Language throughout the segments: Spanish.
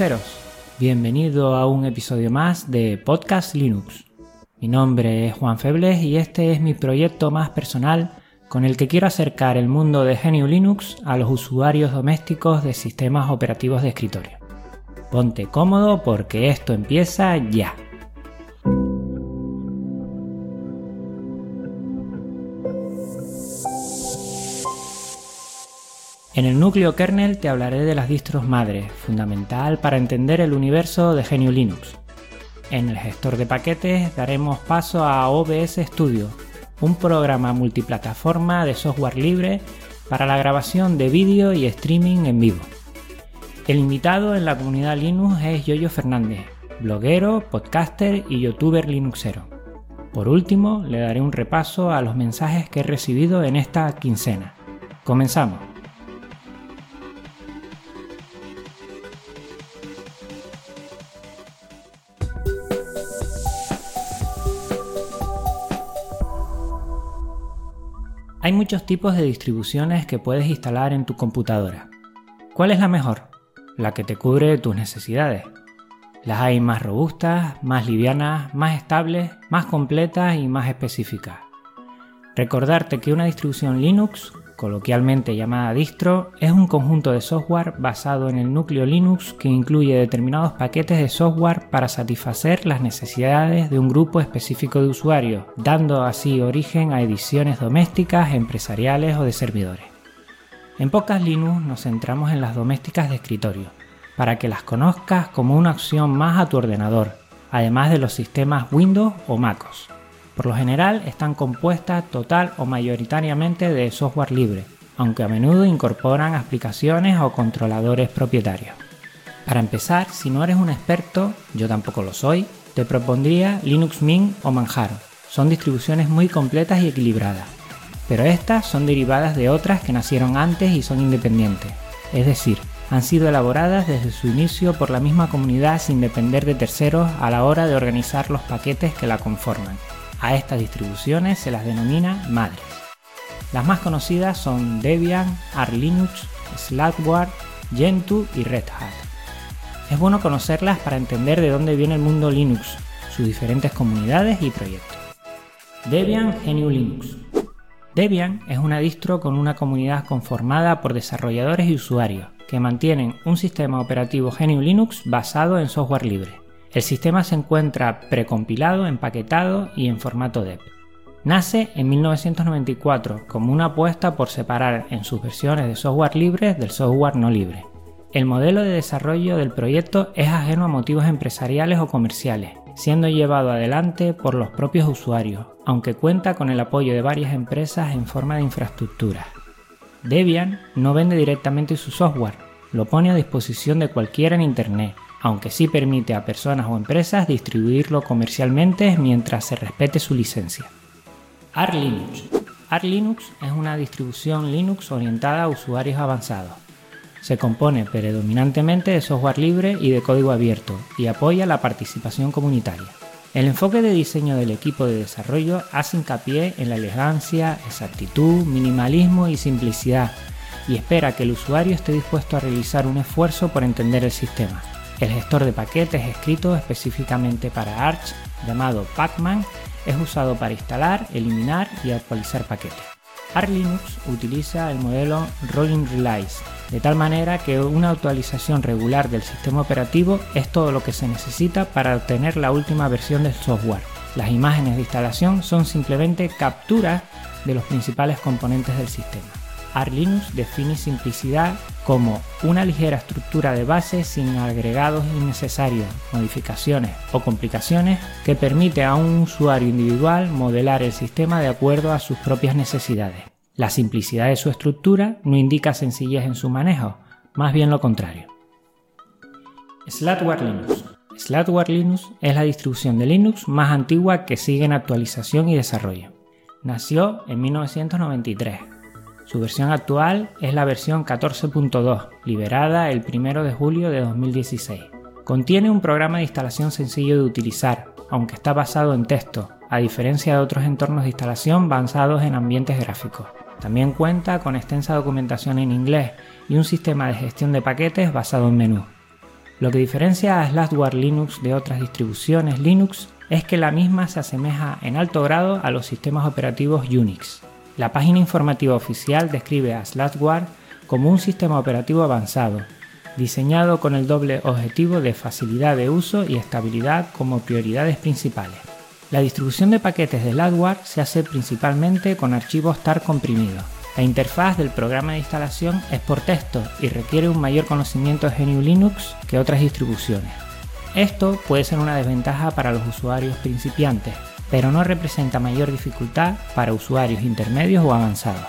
Linuxeros, bienvenido a un episodio más de Podcast Linux. Mi nombre es Juan Febles y este es mi proyecto más personal con el que quiero acercar el mundo de GNU Linux a los usuarios domésticos de sistemas operativos de escritorio. Ponte cómodo porque esto empieza ya. En el núcleo kernel te hablaré de las distros madres, fundamental para entender el universo de GNU Linux. En el gestor de paquetes daremos paso a OBS Studio, un programa multiplataforma de software libre para la grabación de vídeo y streaming en vivo. El invitado en la comunidad Linux es Yoyo Fernández, bloguero, podcaster y youtuber linuxero. Por último, le daré un repaso a los mensajes que he recibido en esta quincena. Comenzamos. Hay muchos tipos de distribuciones que puedes instalar en tu computadora. ¿Cuál es la mejor? La que te cubre tus necesidades. Las hay más robustas, más livianas, más estables, más completas y más específicas. Recordarte que una distribución Linux coloquialmente llamada distro, es un conjunto de software basado en el núcleo Linux que incluye determinados paquetes de software para satisfacer las necesidades de un grupo específico de usuarios, dando así origen a ediciones domésticas, empresariales o de servidores. En pocas Linux nos centramos en las domésticas de escritorio, para que las conozcas como una opción más a tu ordenador, además de los sistemas Windows o MacOS. Por lo general están compuestas total o mayoritariamente de software libre, aunque a menudo incorporan aplicaciones o controladores propietarios. Para empezar, si no eres un experto, yo tampoco lo soy, te propondría Linux Mint o Manjaro. Son distribuciones muy completas y equilibradas, pero estas son derivadas de otras que nacieron antes y son independientes, es decir, han sido elaboradas desde su inicio por la misma comunidad sin depender de terceros a la hora de organizar los paquetes que la conforman. A estas distribuciones se las denomina madres. Las más conocidas son Debian, Arch Linux, Slackware, Gentoo y Red Hat. Es bueno conocerlas para entender de dónde viene el mundo Linux, sus diferentes comunidades y proyectos. Debian GNU Linux. Debian es una distro con una comunidad conformada por desarrolladores y usuarios que mantienen un sistema operativo GNU Linux basado en software libre. El sistema se encuentra precompilado, empaquetado y en formato DEP. Nace en 1994 como una apuesta por separar en sus versiones de software libre del software no libre. El modelo de desarrollo del proyecto es ajeno a motivos empresariales o comerciales, siendo llevado adelante por los propios usuarios, aunque cuenta con el apoyo de varias empresas en forma de infraestructura. Debian no vende directamente su software, lo pone a disposición de cualquiera en Internet, aunque sí permite a personas o empresas distribuirlo comercialmente mientras se respete su licencia. Arch Linux. Arch Linux es una distribución Linux orientada a usuarios avanzados. Se compone predominantemente de software libre y de código abierto y apoya la participación comunitaria. El enfoque de diseño del equipo de desarrollo hace hincapié en la elegancia, exactitud, minimalismo y simplicidad y espera que el usuario esté dispuesto a realizar un esfuerzo por entender el sistema. El gestor de paquetes escrito específicamente para Arch, llamado Pacman, es usado para instalar, eliminar y actualizar paquetes. Arch Linux utiliza el modelo Rolling Release, de tal manera que una actualización regular del sistema operativo es todo lo que se necesita para obtener la última versión del software. Las imágenes de instalación son simplemente capturas de los principales componentes del sistema. Arch Linux define simplicidad como una ligera estructura de base sin agregados innecesarios, modificaciones o complicaciones que permite a un usuario individual modelar el sistema de acuerdo a sus propias necesidades. La simplicidad de su estructura no indica sencillez en su manejo, más bien lo contrario. Slackware Linux. Slackware Linux es la distribución de Linux más antigua que sigue en actualización y desarrollo. Nació en 1993 su versión actual es la versión 14.2, liberada el 1 de julio de 2016. Contiene un programa de instalación sencillo de utilizar, aunque está basado en texto, a diferencia de otros entornos de instalación basados en ambientes gráficos. También cuenta con extensa documentación en inglés y un sistema de gestión de paquetes basado en menú. Lo que diferencia a Slashware Linux de otras distribuciones Linux es que la misma se asemeja en alto grado a los sistemas operativos Unix. La página informativa oficial describe a Slashware como un sistema operativo avanzado, diseñado con el doble objetivo de facilidad de uso y estabilidad como prioridades principales. La distribución de paquetes de Slashware se hace principalmente con archivos TAR comprimidos. La interfaz del programa de instalación es por texto y requiere un mayor conocimiento de GNU Linux que otras distribuciones. Esto puede ser una desventaja para los usuarios principiantes, pero no representa mayor dificultad para usuarios intermedios o avanzados.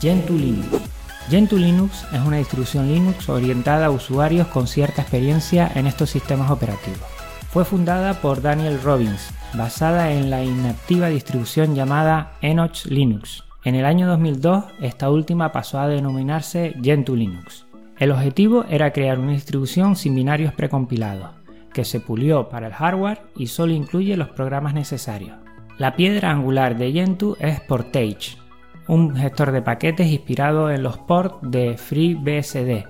Gentoo Linux Gentoo Linux es una distribución Linux orientada a usuarios con cierta experiencia en estos sistemas operativos. Fue fundada por Daniel Robbins, basada en la inactiva distribución llamada Enoch Linux. En el año 2002, esta última pasó a denominarse Gentoo Linux. El objetivo era crear una distribución sin binarios precompilados, que se pulió para el hardware y solo incluye los programas necesarios. La piedra angular de Gentoo es Portage, un gestor de paquetes inspirado en los ports de FreeBSD,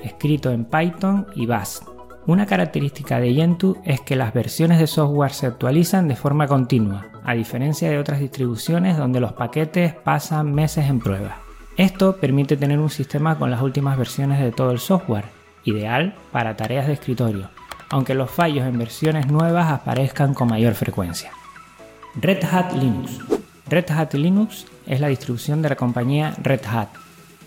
escrito en Python y Bash. Una característica de Gentoo es que las versiones de software se actualizan de forma continua, a diferencia de otras distribuciones donde los paquetes pasan meses en prueba. Esto permite tener un sistema con las últimas versiones de todo el software, ideal para tareas de escritorio, aunque los fallos en versiones nuevas aparezcan con mayor frecuencia. Red Hat Linux Red Hat Linux es la distribución de la compañía Red Hat.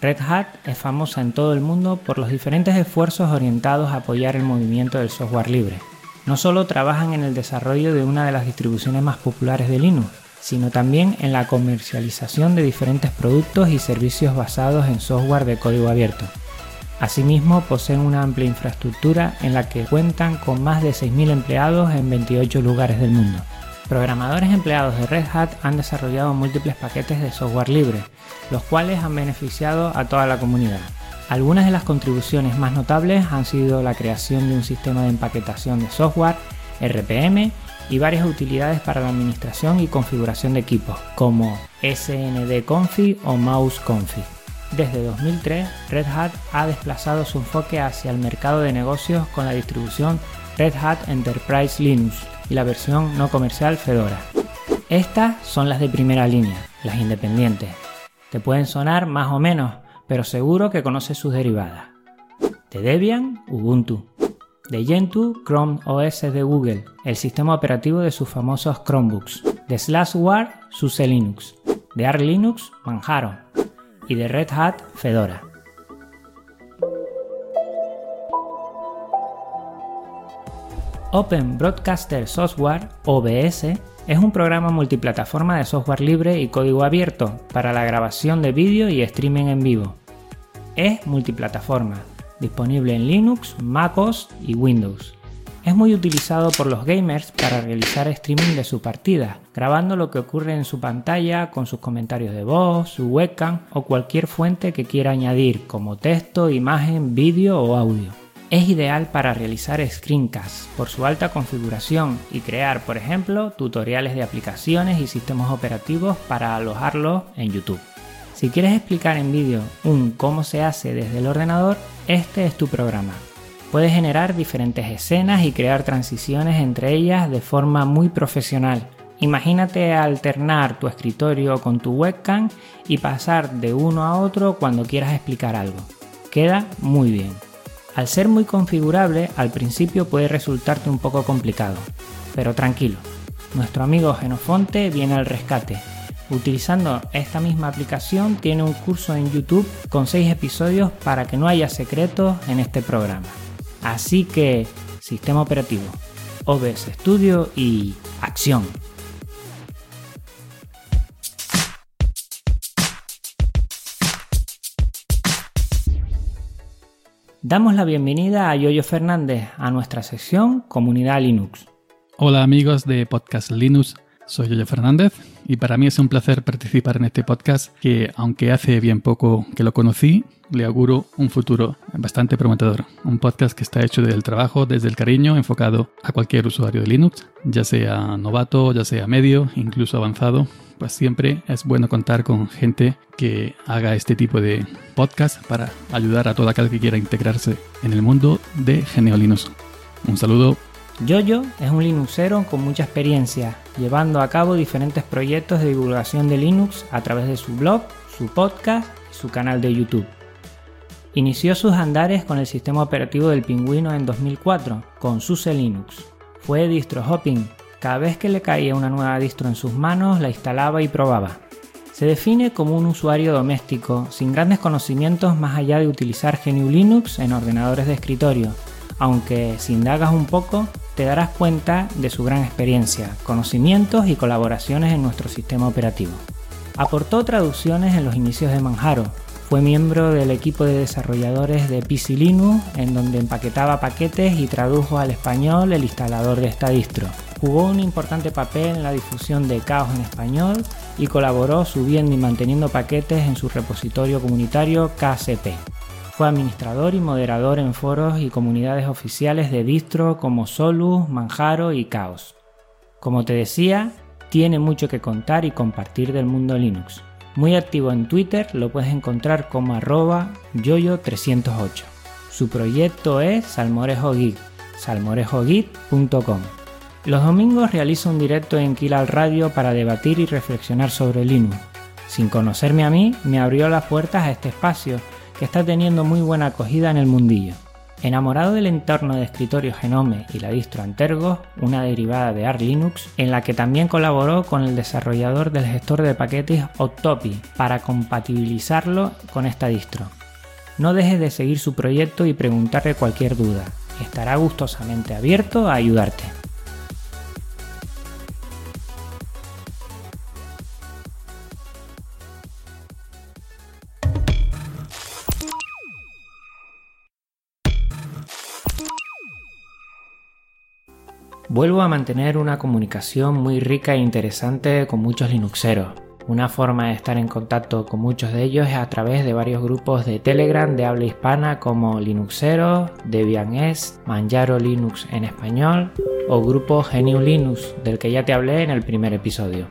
Red Hat es famosa en todo el mundo por los diferentes esfuerzos orientados a apoyar el movimiento del software libre. No solo trabajan en el desarrollo de una de las distribuciones más populares de Linux, sino también en la comercialización de diferentes productos y servicios basados en software de código abierto. Asimismo, poseen una amplia infraestructura en la que cuentan con más de 6.000 empleados en 28 lugares del mundo. Programadores empleados de Red Hat han desarrollado múltiples paquetes de software libre, los cuales han beneficiado a toda la comunidad. Algunas de las contribuciones más notables han sido la creación de un sistema de empaquetación de software, RPM, y varias utilidades para la administración y configuración de equipos, como SNDConfig o MouseConfig. Desde 2003, Red Hat ha desplazado su enfoque hacia el mercado de negocios con la distribución Red Hat Enterprise Linux, y la versión no comercial Fedora. Estas son las de primera línea, las independientes. Te pueden sonar más o menos, pero seguro que conoces sus derivadas. De Debian, Ubuntu. De Gentoo, Chrome OS de Google, el sistema operativo de sus famosos Chromebooks. De Slashware, SUSE Linux. De Arch Linux, Manjaro. Y de Red Hat, Fedora. Open Broadcaster Software, OBS, es un programa multiplataforma de software libre y código abierto para la grabación de vídeo y streaming en vivo. Es multiplataforma, disponible en Linux, MacOS y Windows. Es muy utilizado por los gamers para realizar streaming de su partida, grabando lo que ocurre en su pantalla con sus comentarios de voz, su webcam o cualquier fuente que quiera añadir como texto, imagen, vídeo o audio. Es ideal para realizar screencasts por su alta configuración y crear, por ejemplo, tutoriales de aplicaciones y sistemas operativos para alojarlos en YouTube. Si quieres explicar en vídeo un cómo se hace desde el ordenador, este es tu programa. Puedes generar diferentes escenas y crear transiciones entre ellas de forma muy profesional. Imagínate alternar tu escritorio con tu webcam y pasar de uno a otro cuando quieras explicar algo. Queda muy bien. Al ser muy configurable, al principio puede resultarte un poco complicado, pero tranquilo, nuestro amigo Genofonte viene al rescate. Utilizando esta misma aplicación tiene un curso en YouTube con 6 episodios para que no haya secretos en este programa. Así que, sistema operativo, OBS Studio y acción. Damos la bienvenida a Yoyo Fernández a nuestra sección Comunidad Linux. Hola amigos de Podcast Linux, Soy Yoyo Fernández y para mí es un placer participar en este podcast que, aunque hace bien poco que lo conocí, le auguro un futuro bastante prometedor. Un podcast que está hecho del trabajo, desde el cariño, enfocado a cualquier usuario de Linux, ya sea novato, ya sea medio, incluso avanzado. Pues siempre es bueno contar con gente que haga este tipo de podcast para ayudar a todo aquel que quiera integrarse en el mundo de Genio Linux. Un saludo Yoyo es un Linuxero con mucha experiencia, llevando a cabo diferentes proyectos de divulgación de Linux a través de su blog, su podcast y su canal de YouTube. Inició sus andares con el sistema operativo del pingüino en 2004, con SUSE Linux. Fue distro hopping, cada vez que le caía una nueva distro en sus manos la instalaba y probaba. Se define como un usuario doméstico, sin grandes conocimientos más allá de utilizar GNU Linux en ordenadores de escritorio, aunque si indagas un poco te darás cuenta de su gran experiencia, conocimientos y colaboraciones en nuestro sistema operativo. Aportó traducciones en los inicios de Manjaro, fue miembro del equipo de desarrolladores de PC Linux, en donde empaquetaba paquetes y tradujo al español el instalador de esta distro. Jugó un importante papel en la difusión de Chaos en español y colaboró subiendo y manteniendo paquetes en su repositorio comunitario KCP. Fue administrador y moderador en foros y comunidades oficiales de distro como Solus, Manjaro y Chaos. Como te decía, tiene mucho que contar y compartir del mundo Linux. Muy activo en Twitter, lo puedes encontrar como arroba yoyo308. Su proyecto es Salmorejo Geek. Los domingos realiza un directo en Kilal Radio para debatir y reflexionar sobre Linux. Sin conocerme a mí, me abrió las puertas a este espacio que está teniendo muy buena acogida en el mundillo. Enamorado del entorno de escritorio Genome y la distro Antergos, una derivada de Arch Linux, en la que también colaboró con el desarrollador del gestor de paquetes Octopi para compatibilizarlo con esta distro. No dejes de seguir su proyecto y preguntarle cualquier duda. Estará gustosamente abierto a ayudarte. Vuelvo a mantener una comunicación muy rica e interesante con muchos Linuxeros. Una forma de estar en contacto con muchos de ellos es a través de varios grupos de Telegram de habla hispana como Linuxeros, DebianES, Manjaro Linux en español o grupo Geniu Linux del que ya te hablé en el primer episodio.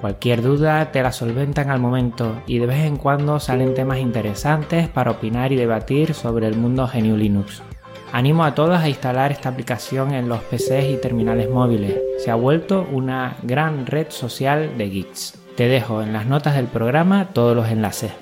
Cualquier duda te la solventan al momento y de vez en cuando salen temas interesantes para opinar y debatir sobre el mundo GNU Linux. Animo a todos a instalar esta aplicación en los PCs y terminales móviles. Se ha vuelto una gran red social de geeks. Te dejo en las notas del programa todos los enlaces.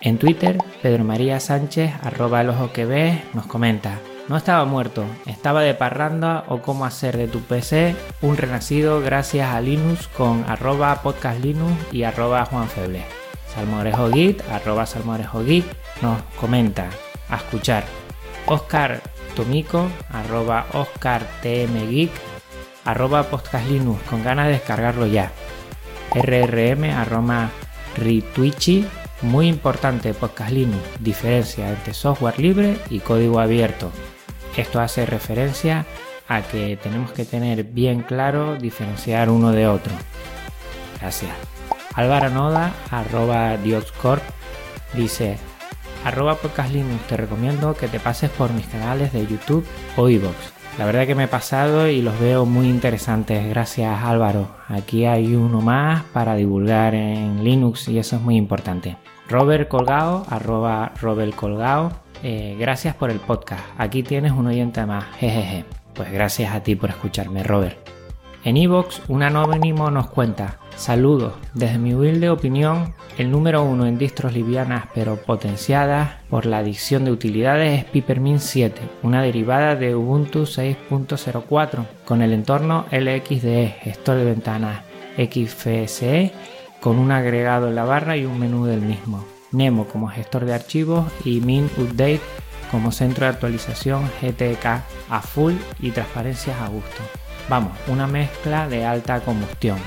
En Twitter, Pedro María Sánchez, arroba el que nos comenta. No estaba muerto, estaba de parranda o cómo hacer de tu PC un renacido gracias a Linux con arroba podcastlinux y arroba juanfeble. Salmorejo Git, arroba nos comenta. A escuchar. Oscar Tomico, arroba Oscar TM arroba podcastlinux, con ganas de descargarlo ya. RRM, arroba Ritwichi, muy importante Podcast Linux, diferencia entre software libre y código abierto. Esto hace referencia a que tenemos que tener bien claro diferenciar uno de otro. Gracias. Álvaro Noda, arroba Dioxcorp, dice arroba podcast Linux, te recomiendo que te pases por mis canales de YouTube o iVoox. La verdad que me he pasado y los veo muy interesantes, gracias Álvaro. Aquí hay uno más para divulgar en Linux y eso es muy importante. Robert Colgado, arroba Robert Colgado, eh, gracias por el podcast. Aquí tienes un oyente más, jejeje. Pues gracias a ti por escucharme, Robert. En iVoox, un anónimo nos cuenta, Saludos. Desde mi humilde opinión, el número uno en distros livianas pero potenciadas por la adición de utilidades es Peppermint 7, una derivada de Ubuntu 6.04 con el entorno LXDE, gestor de ventanas XFCE, con un agregado en la barra y un menú del mismo. Nemo como gestor de archivos y Min Update como centro de actualización GTK a full y transparencias a gusto. Vamos, una mezcla de alta combustión.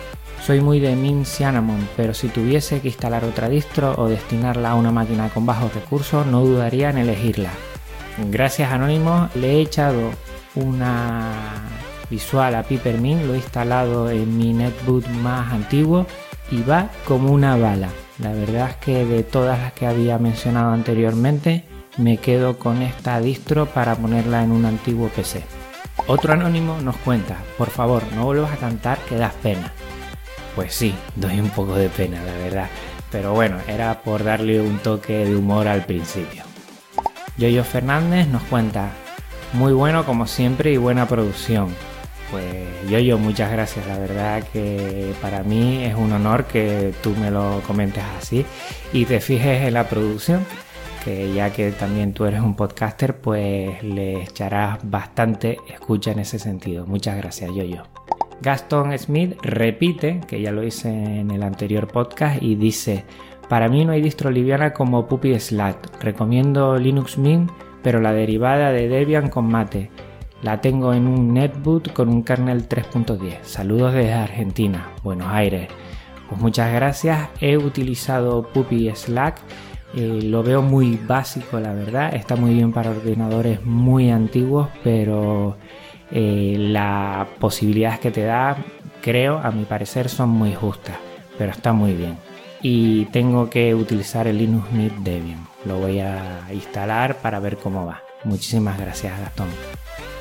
Soy muy de Min Cinnamon, pero si tuviese que instalar otra distro o destinarla a una máquina con bajos recursos, no dudaría en elegirla. Gracias Anónimo, le he echado una visual a Peppermint, lo he instalado en mi netbook más antiguo y va como una bala. La verdad es que de todas las que había mencionado anteriormente, me quedo con esta distro para ponerla en un antiguo PC. Otro anónimo nos cuenta, por favor, no vuelvas a cantar que das pena. Pues sí, doy un poco de pena, la verdad. Pero bueno, era por darle un toque de humor al principio. Yoyo Fernández nos cuenta, muy bueno como siempre y buena producción. Pues Yoyo, muchas gracias, la verdad que para mí es un honor que tú me lo comentes así y te fijes en la producción, que ya que también tú eres un podcaster, pues le echarás bastante escucha en ese sentido. Muchas gracias, Yoyo. Gaston Smith repite, que ya lo hice en el anterior podcast, y dice, para mí no hay distro liviana como Puppy Slack. Recomiendo Linux Mint, pero la derivada de Debian con Mate. La tengo en un netboot con un kernel 3.10. Saludos desde Argentina, Buenos Aires. Pues muchas gracias. He utilizado Puppy Slack. Eh, lo veo muy básico, la verdad. Está muy bien para ordenadores muy antiguos, pero eh, las posibilidades que te da, creo, a mi parecer, son muy justas, pero está muy bien. Y tengo que utilizar el Linux Mint Debian. Lo voy a instalar para ver cómo va. Muchísimas gracias, Gastón.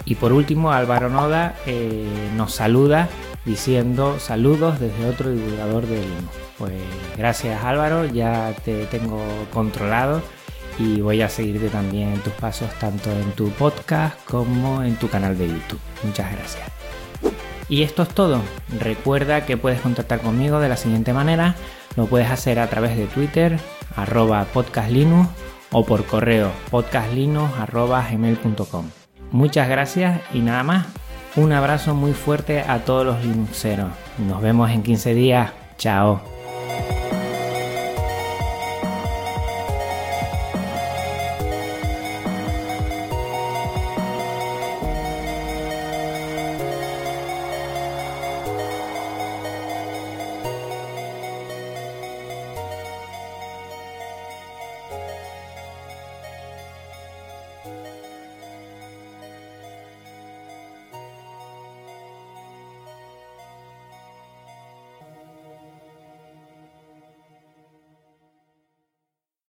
Y por último, Álvaro Noda eh, nos saluda diciendo saludos desde otro divulgador de Linux. Pues gracias Álvaro, ya te tengo controlado y voy a seguirte también en tus pasos tanto en tu podcast como en tu canal de YouTube. Muchas gracias. Y esto es todo. Recuerda que puedes contactar conmigo de la siguiente manera. Lo puedes hacer a través de Twitter, arroba podcastlinux o por correo podcastlinux.gmail.com. Muchas gracias y nada más. Un abrazo muy fuerte a todos los Linuxeros. Nos vemos en 15 días. Chao.